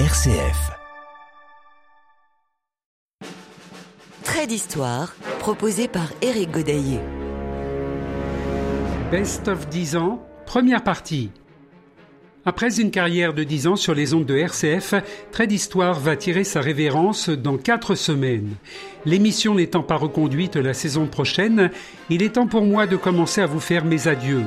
RCF. Trait d'histoire, proposé par Éric Godaillé. Best of 10 ans, première partie. Après une carrière de 10 ans sur les ondes de RCF, Trait d'Histoire va tirer sa révérence dans 4 semaines. L'émission n'étant pas reconduite la saison prochaine, il est temps pour moi de commencer à vous faire mes adieux.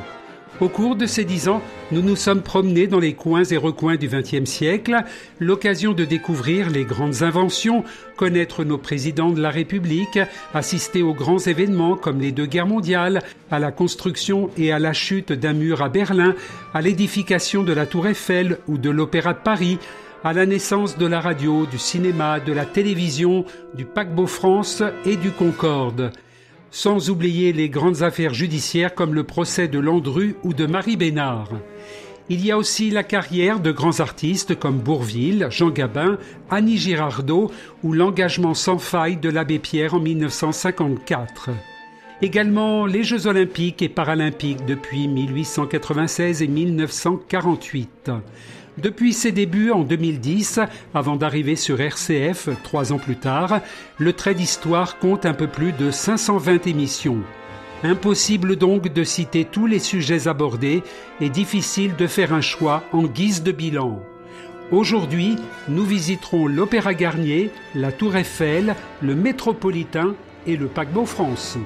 Au cours de ces dix ans, nous nous sommes promenés dans les coins et recoins du XXe siècle, l'occasion de découvrir les grandes inventions, connaître nos présidents de la République, assister aux grands événements comme les deux guerres mondiales, à la construction et à la chute d'un mur à Berlin, à l'édification de la Tour Eiffel ou de l'Opéra de Paris, à la naissance de la radio, du cinéma, de la télévision, du paquebot France et du Concorde sans oublier les grandes affaires judiciaires comme le procès de Landru ou de Marie Bénard. Il y a aussi la carrière de grands artistes comme Bourville, Jean Gabin, Annie Girardot ou l'engagement sans faille de l'abbé Pierre en 1954. Également les Jeux olympiques et paralympiques depuis 1896 et 1948. Depuis ses débuts en 2010, avant d'arriver sur RCF trois ans plus tard, le trait d'histoire compte un peu plus de 520 émissions. Impossible donc de citer tous les sujets abordés et difficile de faire un choix en guise de bilan. Aujourd'hui, nous visiterons l'Opéra Garnier, la Tour Eiffel, le Métropolitain et le paquebot France.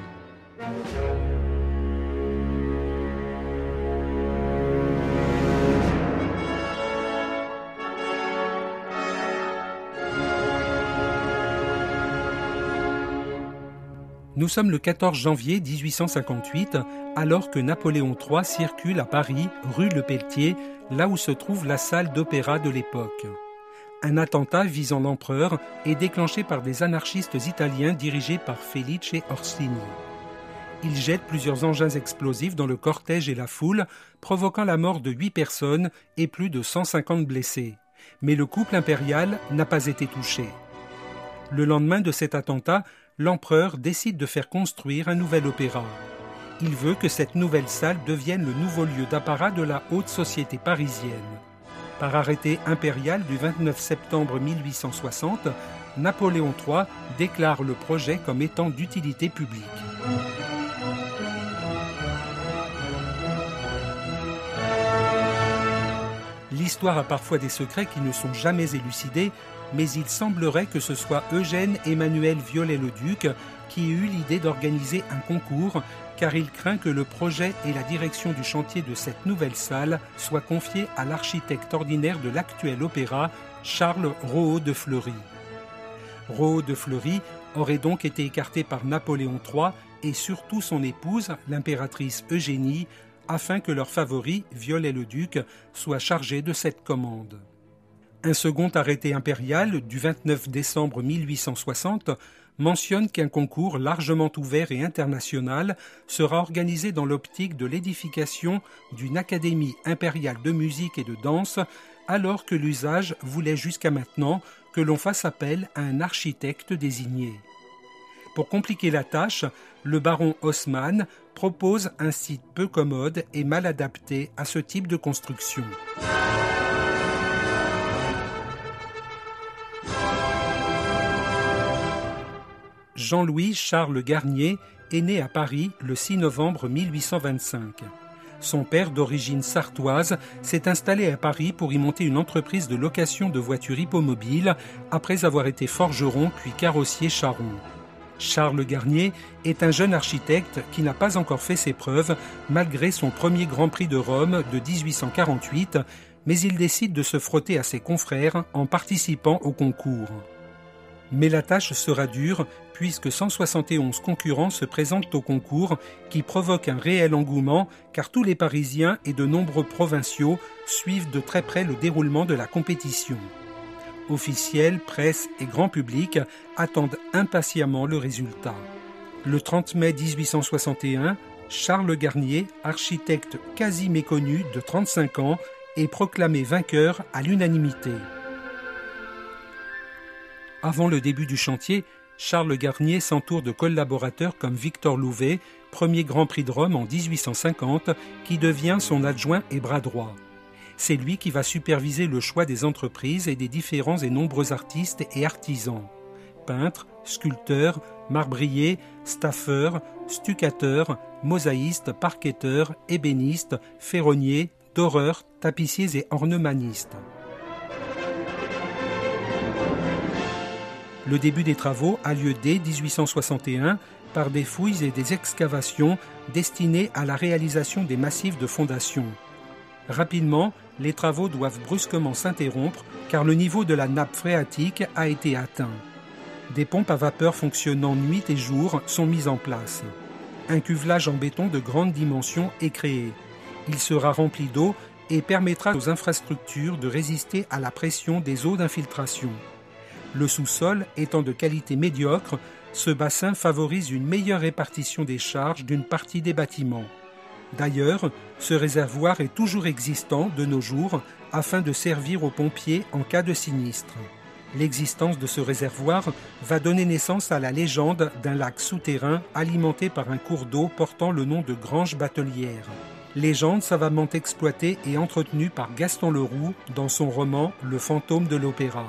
Nous sommes le 14 janvier 1858, alors que Napoléon III circule à Paris, rue Le Pelletier, là où se trouve la salle d'opéra de l'époque. Un attentat visant l'empereur est déclenché par des anarchistes italiens dirigés par Felice Orsini. Ils jettent plusieurs engins explosifs dans le cortège et la foule, provoquant la mort de huit personnes et plus de 150 blessés. Mais le couple impérial n'a pas été touché. Le lendemain de cet attentat, l'empereur décide de faire construire un nouvel opéra. Il veut que cette nouvelle salle devienne le nouveau lieu d'apparat de la haute société parisienne. Par arrêté impérial du 29 septembre 1860, Napoléon III déclare le projet comme étant d'utilité publique. L'histoire a parfois des secrets qui ne sont jamais élucidés, mais il semblerait que ce soit Eugène Emmanuel Viollet-le-Duc qui eut l'idée d'organiser un concours, car il craint que le projet et la direction du chantier de cette nouvelle salle soient confiés à l'architecte ordinaire de l'actuel opéra, Charles Rohaut de Fleury. Rohaut de Fleury aurait donc été écarté par Napoléon III et surtout son épouse, l'impératrice Eugénie, afin que leur favori, Viollet-le-Duc, soit chargé de cette commande. Un second arrêté impérial du 29 décembre 1860 mentionne qu'un concours largement ouvert et international sera organisé dans l'optique de l'édification d'une académie impériale de musique et de danse, alors que l'usage voulait jusqu'à maintenant que l'on fasse appel à un architecte désigné. Pour compliquer la tâche, le baron Haussmann propose un site peu commode et mal adapté à ce type de construction. Jean-Louis Charles Garnier est né à Paris le 6 novembre 1825. Son père, d'origine sartoise, s'est installé à Paris pour y monter une entreprise de location de voitures hippomobiles après avoir été forgeron puis carrossier charron. Charles Garnier est un jeune architecte qui n'a pas encore fait ses preuves malgré son premier Grand Prix de Rome de 1848, mais il décide de se frotter à ses confrères en participant au concours. Mais la tâche sera dure puisque 171 concurrents se présentent au concours qui provoque un réel engouement car tous les Parisiens et de nombreux provinciaux suivent de très près le déroulement de la compétition. Officiels, presse et grand public attendent impatiemment le résultat. Le 30 mai 1861, Charles Garnier, architecte quasi méconnu de 35 ans, est proclamé vainqueur à l'unanimité. Avant le début du chantier, Charles Garnier s'entoure de collaborateurs comme Victor Louvet, premier Grand Prix de Rome en 1850, qui devient son adjoint et bras droit. C'est lui qui va superviser le choix des entreprises et des différents et nombreux artistes et artisans. Peintres, sculpteurs, marbriers, staffeurs, stucateurs, mosaïstes, parqueteurs, ébénistes, ferronniers, doreurs, tapissiers et ornemanistes. Le début des travaux a lieu dès 1861 par des fouilles et des excavations destinées à la réalisation des massifs de fondation. Rapidement, les travaux doivent brusquement s'interrompre car le niveau de la nappe phréatique a été atteint. Des pompes à vapeur fonctionnant nuit et jour sont mises en place. Un cuvelage en béton de grande dimension est créé. Il sera rempli d'eau et permettra aux infrastructures de résister à la pression des eaux d'infiltration. Le sous-sol étant de qualité médiocre, ce bassin favorise une meilleure répartition des charges d'une partie des bâtiments. D'ailleurs, ce réservoir est toujours existant de nos jours afin de servir aux pompiers en cas de sinistre. L'existence de ce réservoir va donner naissance à la légende d'un lac souterrain alimenté par un cours d'eau portant le nom de Grange Batelière. Légende savamment exploitée et entretenue par Gaston Leroux dans son roman Le fantôme de l'opéra.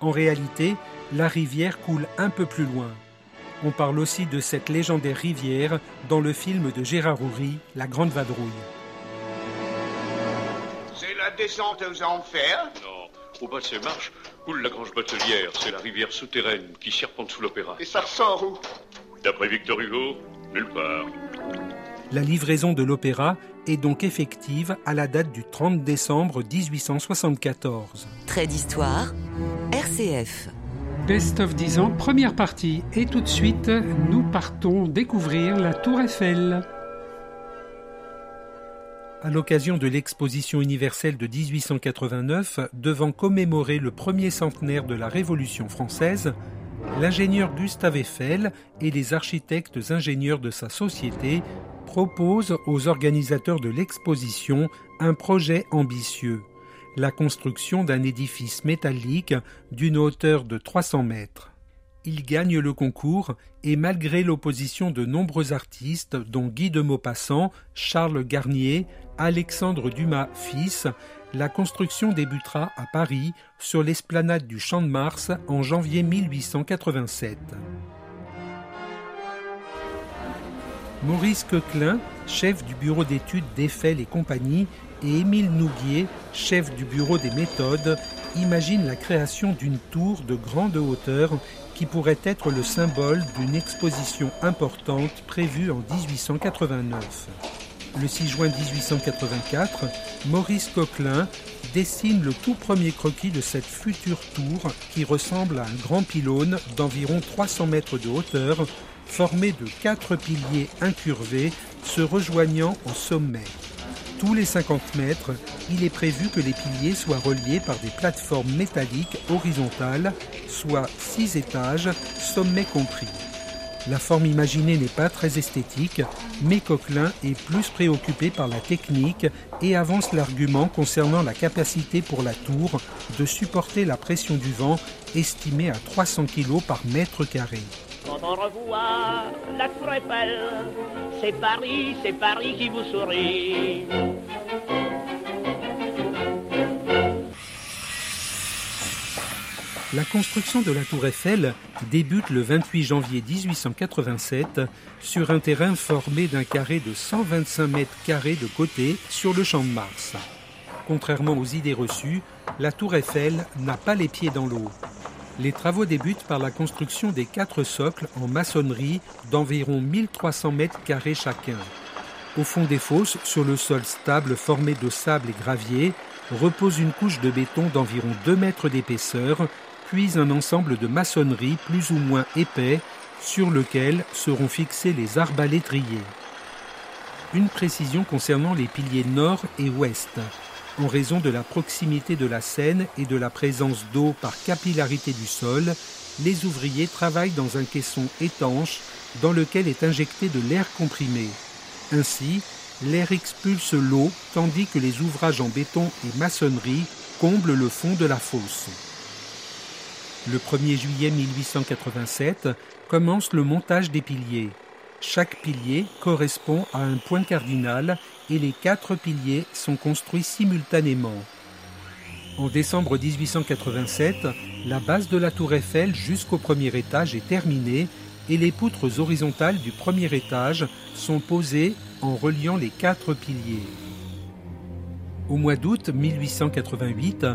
En réalité, la rivière coule un peu plus loin. On parle aussi de cette légendaire rivière dans le film de Gérard Houry, La Grande Vadrouille. C'est la descente aux enfers Non, au bas de ces marches coule la Grange Batelière. C'est la rivière souterraine qui serpente sous l'opéra. Et ça ressort où? D'après Victor Hugo, nulle part. La livraison de l'opéra est donc effective à la date du 30 décembre 1874. Trait d'histoire, RCF. Best of 10 ans, première partie. Et tout de suite, nous partons découvrir la Tour Eiffel. À l'occasion de l'exposition universelle de 1889, devant commémorer le premier centenaire de la Révolution française, l'ingénieur Gustave Eiffel et les architectes ingénieurs de sa société propose aux organisateurs de l'exposition un projet ambitieux, la construction d'un édifice métallique d'une hauteur de 300 mètres. Il gagne le concours et malgré l'opposition de nombreux artistes dont Guy de Maupassant, Charles Garnier, Alexandre Dumas fils, la construction débutera à Paris sur l'esplanade du Champ de Mars en janvier 1887. Maurice Coquelin, chef du bureau d'études d'Eiffel et compagnie, et Émile Nouguier, chef du bureau des méthodes, imaginent la création d'une tour de grande hauteur qui pourrait être le symbole d'une exposition importante prévue en 1889. Le 6 juin 1884, Maurice Coquelin dessine le tout premier croquis de cette future tour qui ressemble à un grand pylône d'environ 300 mètres de hauteur formé de quatre piliers incurvés se rejoignant au sommet. Tous les 50 mètres, il est prévu que les piliers soient reliés par des plateformes métalliques horizontales, soit six étages, sommet compris. La forme imaginée n'est pas très esthétique, mais Coquelin est plus préoccupé par la technique et avance l'argument concernant la capacité pour la tour de supporter la pression du vent estimée à 300 kg par mètre carré. Quand on revoit la tour Eiffel, c'est Paris, c'est Paris qui vous sourit. La construction de la tour Eiffel débute le 28 janvier 1887 sur un terrain formé d'un carré de 125 mètres carrés de côté sur le champ de Mars. Contrairement aux idées reçues, la tour Eiffel n'a pas les pieds dans l'eau. Les travaux débutent par la construction des quatre socles en maçonnerie d'environ 1300 mètres carrés chacun. Au fond des fosses, sur le sol stable formé de sable et gravier, repose une couche de béton d'environ 2 mètres d'épaisseur, puis un ensemble de maçonnerie plus ou moins épais sur lequel seront fixés les arbalétriers. Une précision concernant les piliers nord et ouest. En raison de la proximité de la Seine et de la présence d'eau par capillarité du sol, les ouvriers travaillent dans un caisson étanche dans lequel est injecté de l'air comprimé. Ainsi, l'air expulse l'eau tandis que les ouvrages en béton et maçonnerie comblent le fond de la fosse. Le 1er juillet 1887 commence le montage des piliers. Chaque pilier correspond à un point cardinal et les quatre piliers sont construits simultanément. En décembre 1887, la base de la tour Eiffel jusqu'au premier étage est terminée et les poutres horizontales du premier étage sont posées en reliant les quatre piliers. Au mois d'août 1888,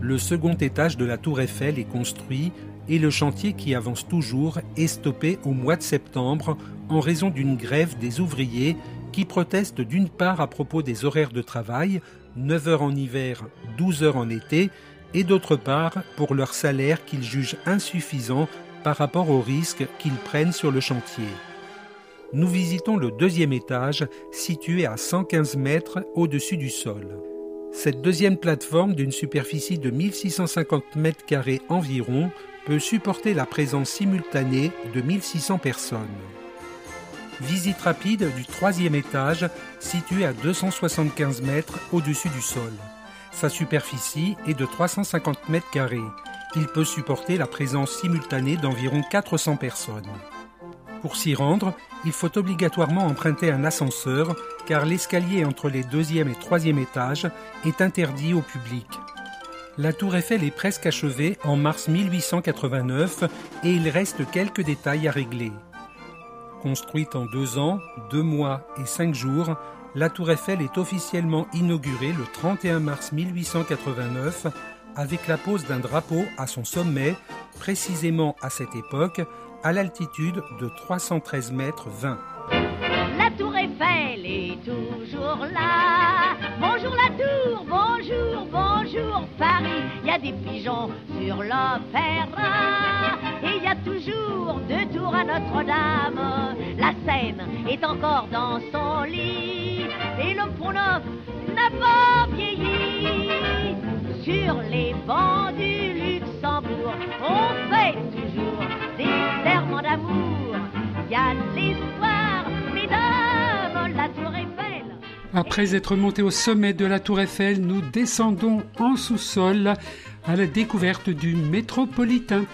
le second étage de la tour Eiffel est construit et le chantier qui avance toujours est stoppé au mois de septembre en raison d'une grève des ouvriers qui protestent d'une part à propos des horaires de travail, 9 heures en hiver, 12 heures en été, et d'autre part pour leur salaire qu'ils jugent insuffisant par rapport aux risques qu'ils prennent sur le chantier. Nous visitons le deuxième étage situé à 115 mètres au-dessus du sol. Cette deuxième plateforme d'une superficie de 1650 mètres carrés environ peut supporter la présence simultanée de 1600 personnes. Visite rapide du troisième étage situé à 275 mètres au-dessus du sol. Sa superficie est de 350 mètres carrés. Il peut supporter la présence simultanée d'environ 400 personnes. Pour s'y rendre, il faut obligatoirement emprunter un ascenseur car l'escalier entre les deuxième et troisième étages est interdit au public. La tour Eiffel est presque achevée en mars 1889 et il reste quelques détails à régler. Construite en deux ans, deux mois et cinq jours, la tour Eiffel est officiellement inaugurée le 31 mars 1889 avec la pose d'un drapeau à son sommet, précisément à cette époque, à l'altitude de 313 mètres 20. La tour Eiffel est toujours là. Bonjour la tour, bonjour, bonjour Paris. Il y a des pigeons sur l'opéra. Et il y a toujours deux tours à Notre-Dame. Est encore dans son lit. Et le Pont n'a pas vieilli. Sur les bancs du Luxembourg, on fait toujours des serments d'amour. Il y a l'histoire, mesdames, la tour Eiffel. Après être monté au sommet de la tour Eiffel, nous descendons en sous-sol à la découverte du métropolitain.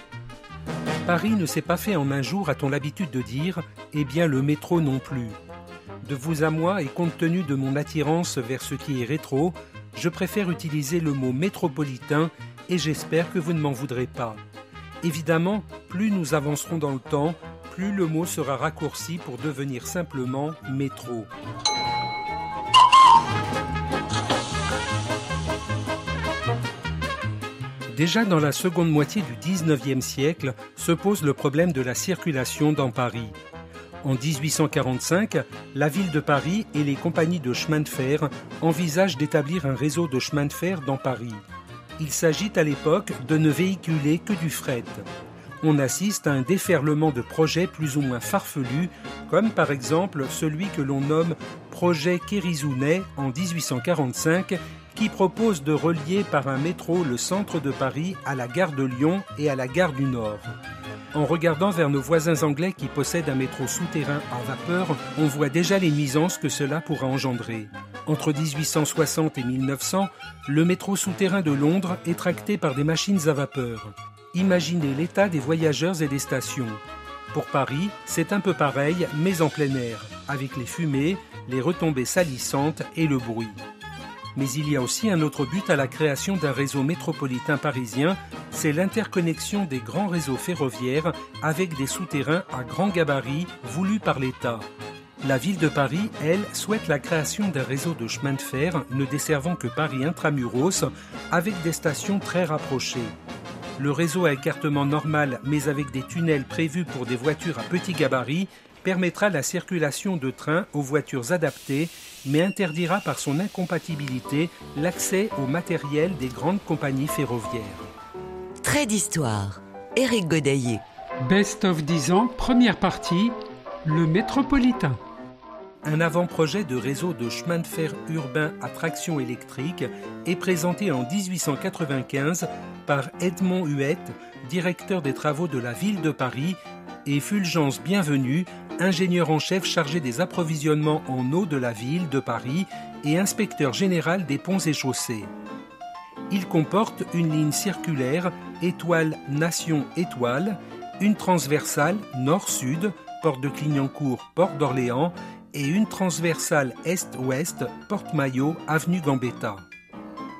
Paris ne s'est pas fait en un jour, a-t-on l'habitude de dire, eh bien le métro non plus. De vous à moi et compte tenu de mon attirance vers ce qui est rétro, je préfère utiliser le mot métropolitain et j'espère que vous ne m'en voudrez pas. Évidemment, plus nous avancerons dans le temps, plus le mot sera raccourci pour devenir simplement métro. Déjà dans la seconde moitié du XIXe siècle se pose le problème de la circulation dans Paris. En 1845, la ville de Paris et les compagnies de chemin de fer envisagent d'établir un réseau de chemin de fer dans Paris. Il s'agit à l'époque de ne véhiculer que du fret. On assiste à un déferlement de projets plus ou moins farfelus, comme par exemple celui que l'on nomme Projet Kérizounet en 1845, qui propose de relier par un métro le centre de Paris à la gare de Lyon et à la gare du Nord. En regardant vers nos voisins anglais qui possèdent un métro souterrain à vapeur, on voit déjà les nuisances que cela pourra engendrer. Entre 1860 et 1900, le métro souterrain de Londres est tracté par des machines à vapeur. Imaginez l'état des voyageurs et des stations. Pour Paris, c'est un peu pareil, mais en plein air, avec les fumées, les retombées salissantes et le bruit. Mais il y a aussi un autre but à la création d'un réseau métropolitain parisien, c'est l'interconnexion des grands réseaux ferroviaires avec des souterrains à grand gabarit voulus par l'État. La ville de Paris, elle, souhaite la création d'un réseau de chemin de fer ne desservant que Paris intramuros avec des stations très rapprochées. Le réseau à écartement normal mais avec des tunnels prévus pour des voitures à petit gabarit permettra la circulation de trains aux voitures adaptées, mais interdira par son incompatibilité l'accès au matériel des grandes compagnies ferroviaires. Trait d'histoire. Éric Godaillé. Best of 10 ans, première partie, le métropolitain. Un avant-projet de réseau de chemin de fer urbain à traction électrique est présenté en 1895 par Edmond Huette, directeur des travaux de la ville de Paris, et Fulgence Bienvenue, ingénieur en chef chargé des approvisionnements en eau de la ville de Paris et inspecteur général des ponts et chaussées. Il comporte une ligne circulaire étoile nation étoile, une transversale nord-sud, porte de Clignancourt, porte d'Orléans, et une transversale est-ouest, Porte-Maillot, avenue Gambetta.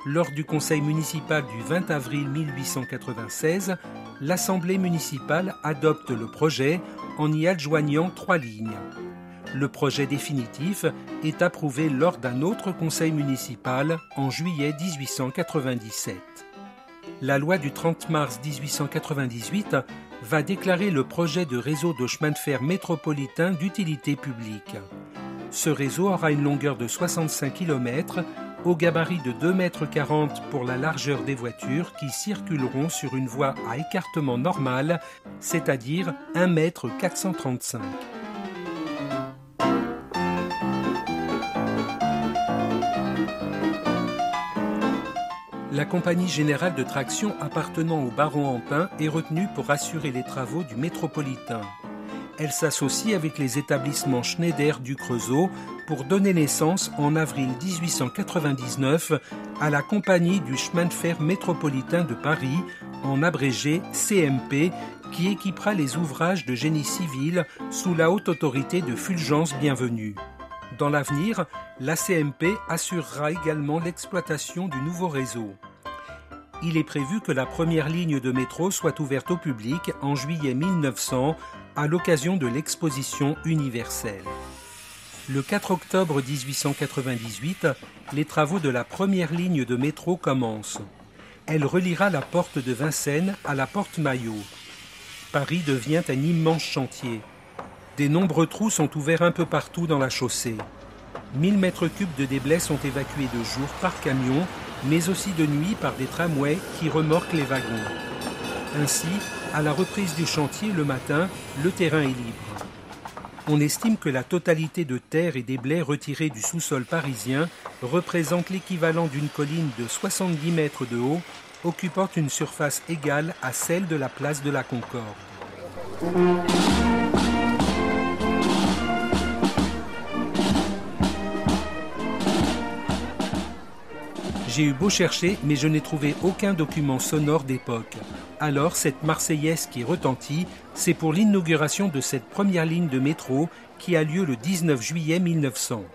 Lors du conseil municipal du 20 avril 1896, l'Assemblée municipale adopte le projet en y adjoignant trois lignes. Le projet définitif est approuvé lors d'un autre conseil municipal en juillet 1897. La loi du 30 mars 1898 va déclarer le projet de réseau de chemin de fer métropolitain d'utilité publique. Ce réseau aura une longueur de 65 km au gabarit de 2,40 m pour la largeur des voitures qui circuleront sur une voie à écartement normal, c'est-à-dire 1,435 m. La compagnie générale de traction appartenant au baron Ampin est retenue pour assurer les travaux du métropolitain. Elle s'associe avec les établissements Schneider du Creusot pour donner naissance en avril 1899 à la compagnie du chemin de fer métropolitain de Paris, en abrégé CMP, qui équipera les ouvrages de génie civil sous la haute autorité de Fulgence Bienvenue. Dans l'avenir, la CMP assurera également l'exploitation du nouveau réseau. Il est prévu que la première ligne de métro soit ouverte au public en juillet 1900 à l'occasion de l'exposition universelle. Le 4 octobre 1898, les travaux de la première ligne de métro commencent. Elle reliera la porte de Vincennes à la porte Maillot. Paris devient un immense chantier. Des nombreux trous sont ouverts un peu partout dans la chaussée. 1000 mètres cubes de déblais sont évacués de jour par camion, mais aussi de nuit par des tramways qui remorquent les wagons. Ainsi, à la reprise du chantier le matin, le terrain est libre. On estime que la totalité de terre et des blés retirés du sous-sol parisien représente l'équivalent d'une colline de 70 mètres de haut, occupant une surface égale à celle de la place de la Concorde. J'ai eu beau chercher, mais je n'ai trouvé aucun document sonore d'époque. Alors, cette Marseillaise qui retentit, c'est pour l'inauguration de cette première ligne de métro qui a lieu le 19 juillet 1900.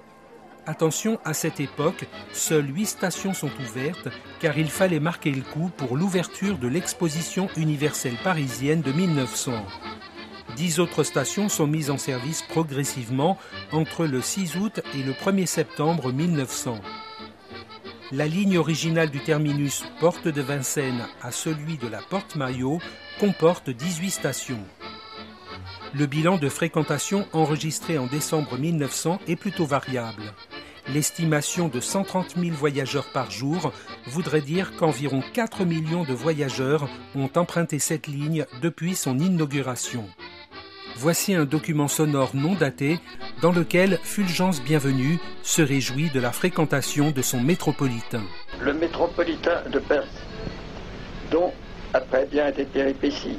Attention, à cette époque, seules huit stations sont ouvertes car il fallait marquer le coup pour l'ouverture de l'exposition universelle parisienne de 1900. Dix autres stations sont mises en service progressivement entre le 6 août et le 1er septembre 1900. La ligne originale du terminus Porte de Vincennes à celui de la Porte Maillot comporte 18 stations. Le bilan de fréquentation enregistré en décembre 1900 est plutôt variable. L'estimation de 130 000 voyageurs par jour voudrait dire qu'environ 4 millions de voyageurs ont emprunté cette ligne depuis son inauguration. Voici un document sonore non daté dans lequel Fulgence Bienvenue se réjouit de la fréquentation de son métropolitain. Le métropolitain de Perse, dont, après bien des péripéties,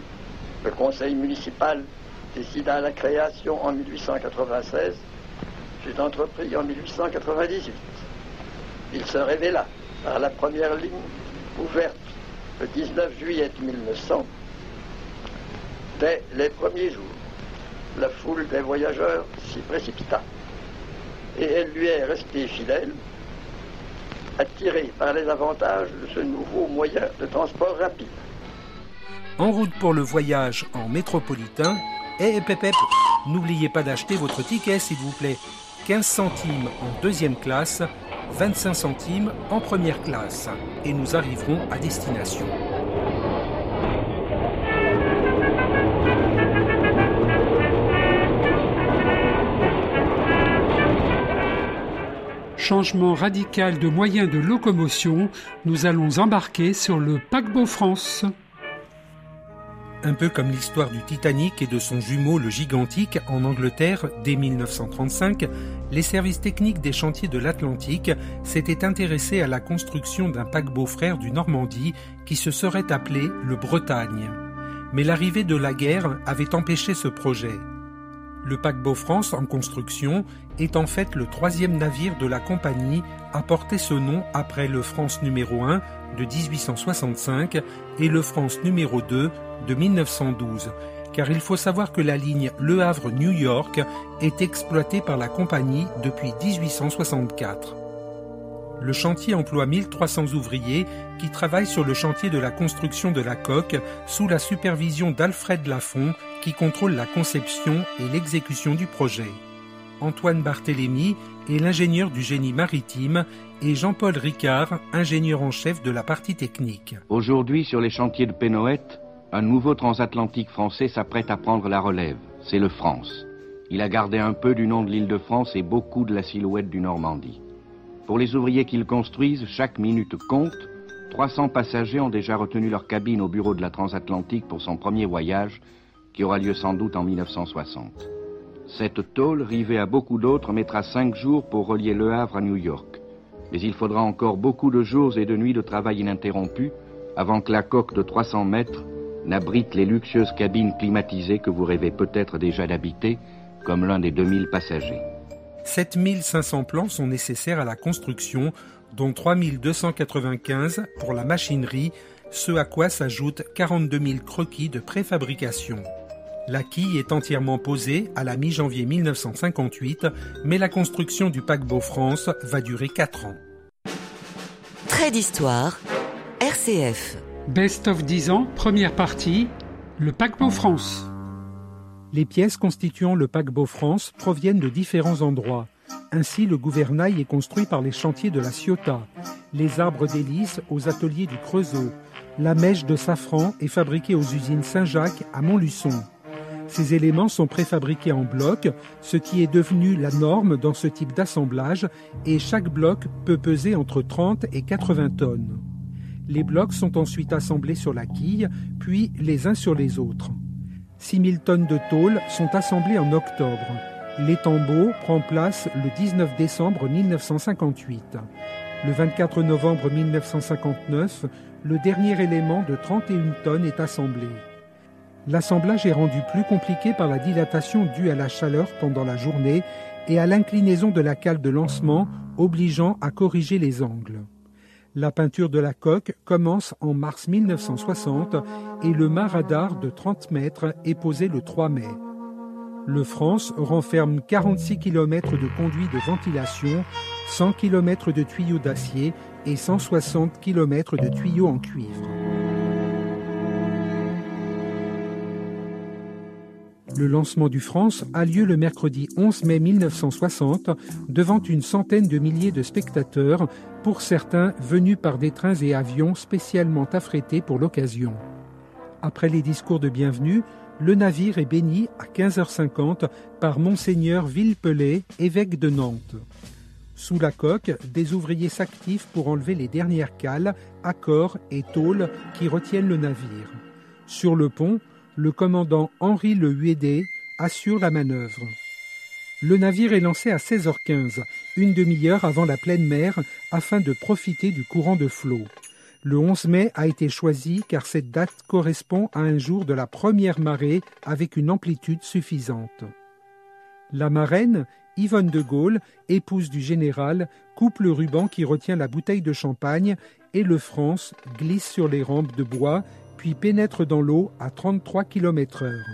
le conseil municipal décida la création en 1896, fut entrepris en 1898. Il se révéla par la première ligne ouverte le 19 juillet 1900 dès les premiers jours la foule des voyageurs s'y précipita. Et elle lui est restée fidèle, attirée par les avantages de ce nouveau moyen de transport rapide. En route pour le voyage en métropolitain, et pépep, n'oubliez pas d'acheter votre ticket s'il vous plaît. 15 centimes en deuxième classe, 25 centimes en première classe. Et nous arriverons à destination. Changement radical de moyens de locomotion, nous allons embarquer sur le paquebot France. Un peu comme l'histoire du Titanic et de son jumeau le Gigantique en Angleterre dès 1935, les services techniques des chantiers de l'Atlantique s'étaient intéressés à la construction d'un paquebot frère du Normandie qui se serait appelé le Bretagne. Mais l'arrivée de la guerre avait empêché ce projet. Le paquebot France en construction est en fait le troisième navire de la compagnie à porter ce nom après le France numéro 1 de 1865 et le France numéro 2 de 1912. car il faut savoir que la ligne Le Havre-New York est exploitée par la compagnie depuis 1864. Le chantier emploie 1300 ouvriers qui travaillent sur le chantier de la construction de la coque sous la supervision d'Alfred Lafont qui contrôle la conception et l'exécution du projet. Antoine Barthélémy est l'ingénieur du génie maritime et Jean-Paul Ricard, ingénieur en chef de la partie technique. Aujourd'hui, sur les chantiers de Pénoët, un nouveau transatlantique français s'apprête à prendre la relève. C'est le France. Il a gardé un peu du nom de l'île de France et beaucoup de la silhouette du Normandie. Pour les ouvriers qu'ils construisent, chaque minute compte. 300 passagers ont déjà retenu leur cabine au bureau de la transatlantique pour son premier voyage, qui aura lieu sans doute en 1960. Cette tôle, rivée à beaucoup d'autres, mettra cinq jours pour relier Le Havre à New York. Mais il faudra encore beaucoup de jours et de nuits de travail ininterrompu avant que la coque de 300 mètres n'abrite les luxueuses cabines climatisées que vous rêvez peut-être déjà d'habiter, comme l'un des 2000 passagers. 7500 plans sont nécessaires à la construction, dont 3295 pour la machinerie, ce à quoi s'ajoutent 42 000 croquis de préfabrication. La quille est entièrement posée à la mi-janvier 1958, mais la construction du paquebot France va durer 4 ans. Trait d'histoire, RCF. Best of 10 ans, première partie, le paquebot France. Les pièces constituant le paquebot France proviennent de différents endroits. Ainsi, le gouvernail est construit par les chantiers de la Ciotat, les arbres d'hélice aux ateliers du Creusot, la mèche de safran est fabriquée aux usines Saint-Jacques à Montluçon. Ces éléments sont préfabriqués en blocs, ce qui est devenu la norme dans ce type d'assemblage, et chaque bloc peut peser entre 30 et 80 tonnes. Les blocs sont ensuite assemblés sur la quille, puis les uns sur les autres. 6000 tonnes de tôle sont assemblées en octobre. L'étambot prend place le 19 décembre 1958. Le 24 novembre 1959, le dernier élément de 31 tonnes est assemblé. L'assemblage est rendu plus compliqué par la dilatation due à la chaleur pendant la journée et à l'inclinaison de la cale de lancement, obligeant à corriger les angles. La peinture de la coque commence en mars 1960 et le mât radar de 30 mètres est posé le 3 mai. Le France renferme 46 km de conduits de ventilation, 100 km de tuyaux d'acier et 160 km de tuyaux en cuivre. Le lancement du France a lieu le mercredi 11 mai 1960 devant une centaine de milliers de spectateurs, pour certains venus par des trains et avions spécialement affrétés pour l'occasion. Après les discours de bienvenue, le navire est béni à 15h50 par Monseigneur Villepelé, évêque de Nantes. Sous la coque, des ouvriers s'activent pour enlever les dernières cales, accords et tôles qui retiennent le navire. Sur le pont, le commandant Henri Le Huédé assure la manœuvre. Le navire est lancé à 16h15, une demi-heure avant la pleine mer, afin de profiter du courant de flot. Le 11 mai a été choisi car cette date correspond à un jour de la première marée avec une amplitude suffisante. La marraine, Yvonne de Gaulle, épouse du général, coupe le ruban qui retient la bouteille de champagne et le France glisse sur les rampes de bois puis pénètre dans l'eau à 33 km heure.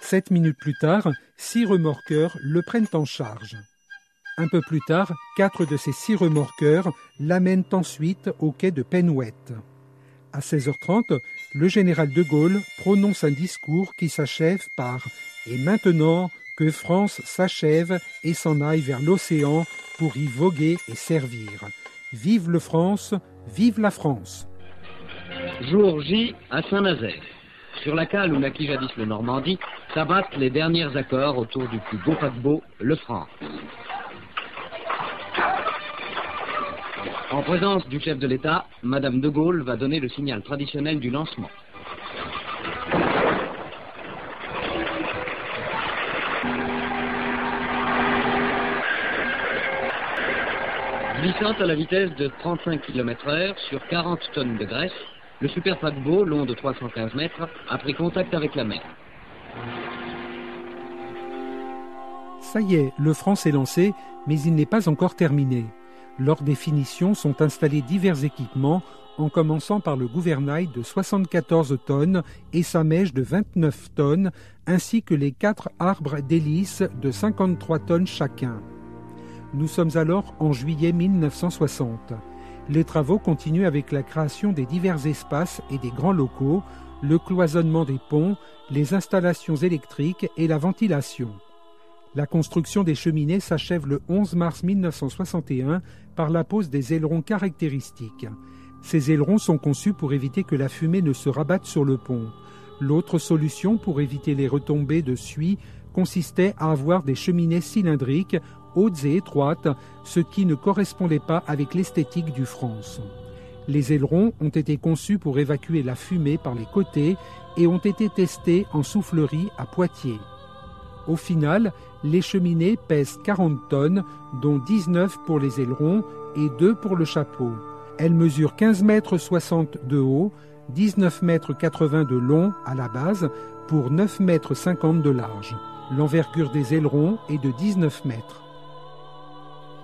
Sept minutes plus tard, six remorqueurs le prennent en charge. Un peu plus tard, quatre de ces six remorqueurs l'amènent ensuite au quai de Penouette. À 16h30, le général de Gaulle prononce un discours qui s'achève par Et maintenant que France s'achève et s'en aille vers l'océan pour y voguer et servir. Vive le France, vive la France. Jour J à Saint-Nazaire. Sur la cale où naquit jadis le Normandie, s'abattent les derniers accords autour du plus beau paquebot, le France. En présence du chef de l'État, Madame de Gaulle va donner le signal traditionnel du lancement. Glissant à la vitesse de 35 km heure sur 40 tonnes de graisse, le super paquebot, long de 315 mètres, a pris contact avec la mer. Ça y est, le France est lancé, mais il n'est pas encore terminé. Lors des finitions sont installés divers équipements, en commençant par le gouvernail de 74 tonnes et sa mèche de 29 tonnes, ainsi que les quatre arbres d'hélice de 53 tonnes chacun. Nous sommes alors en juillet 1960. Les travaux continuent avec la création des divers espaces et des grands locaux, le cloisonnement des ponts, les installations électriques et la ventilation. La construction des cheminées s'achève le 11 mars 1961 par la pose des ailerons caractéristiques. Ces ailerons sont conçus pour éviter que la fumée ne se rabatte sur le pont. L'autre solution pour éviter les retombées de suie consistait à avoir des cheminées cylindriques, hautes et étroites, ce qui ne correspondait pas avec l'esthétique du France. Les ailerons ont été conçus pour évacuer la fumée par les côtés et ont été testés en soufflerie à Poitiers. Au final, les cheminées pèsent 40 tonnes, dont 19 pour les ailerons et 2 pour le chapeau. Elles mesurent 15 mètres 60 de haut, 19 mètres 80 de long à la base pour 9 mètres 50 de large. L'envergure des ailerons est de 19 mètres.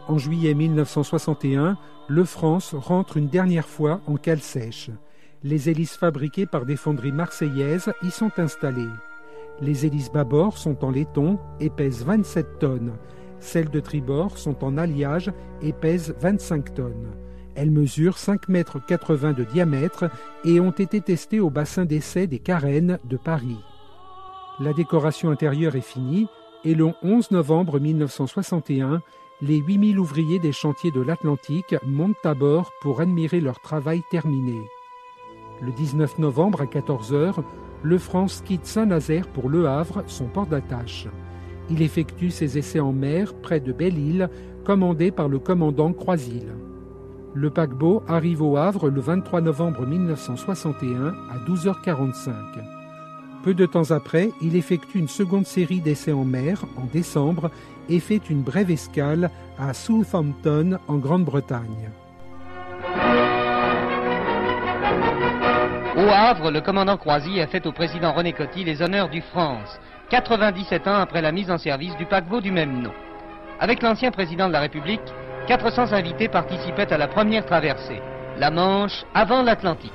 En juillet 1961, le France rentre une dernière fois en cale sèche. Les hélices fabriquées par des fonderies marseillaises y sont installées. Les hélices bâbord sont en laiton et pèsent 27 tonnes. Celles de tribord sont en alliage et pèsent 25 tonnes. Elles mesurent 5 mètres 80 de diamètre et ont été testées au bassin d'essai des Carènes de Paris. La décoration intérieure est finie et le 11 novembre 1961, les 8000 ouvriers des chantiers de l'Atlantique montent à bord pour admirer leur travail terminé. Le 19 novembre à 14h, le France quitte Saint-Nazaire pour Le Havre, son port d'attache. Il effectue ses essais en mer près de Belle-Île, commandé par le commandant Croisil. Le paquebot arrive au Havre le 23 novembre 1961 à 12h45. Peu de temps après, il effectue une seconde série d'essais en mer en décembre et fait une brève escale à Southampton en Grande-Bretagne. Au Havre, le commandant Croisy a fait au président René Coty les honneurs du France, 97 ans après la mise en service du paquebot du même nom. Avec l'ancien président de la République, 400 invités participaient à la première traversée, la Manche avant l'Atlantique.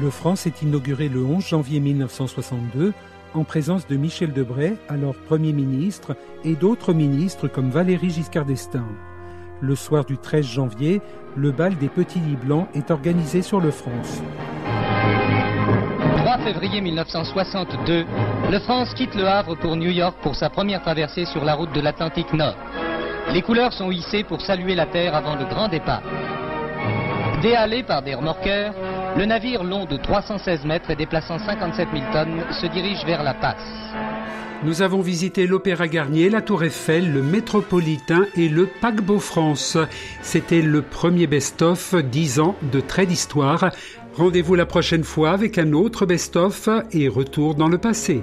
Le France est inauguré le 11 janvier 1962 en présence de Michel Debray, alors Premier ministre, et d'autres ministres comme Valéry Giscard d'Estaing. Le soir du 13 janvier, le bal des petits lits blancs est organisé sur le France. 3 février 1962, le France quitte le Havre pour New York pour sa première traversée sur la route de l'Atlantique Nord. Les couleurs sont hissées pour saluer la Terre avant le grand départ. Déhalé par des remorqueurs, le navire long de 316 mètres et déplaçant 57 000 tonnes se dirige vers la passe. Nous avons visité l'Opéra Garnier, la Tour Eiffel, le Métropolitain et le Paquebot France. C'était le premier best-of 10 ans de traits d'histoire. Rendez-vous la prochaine fois avec un autre best-of et retour dans le passé.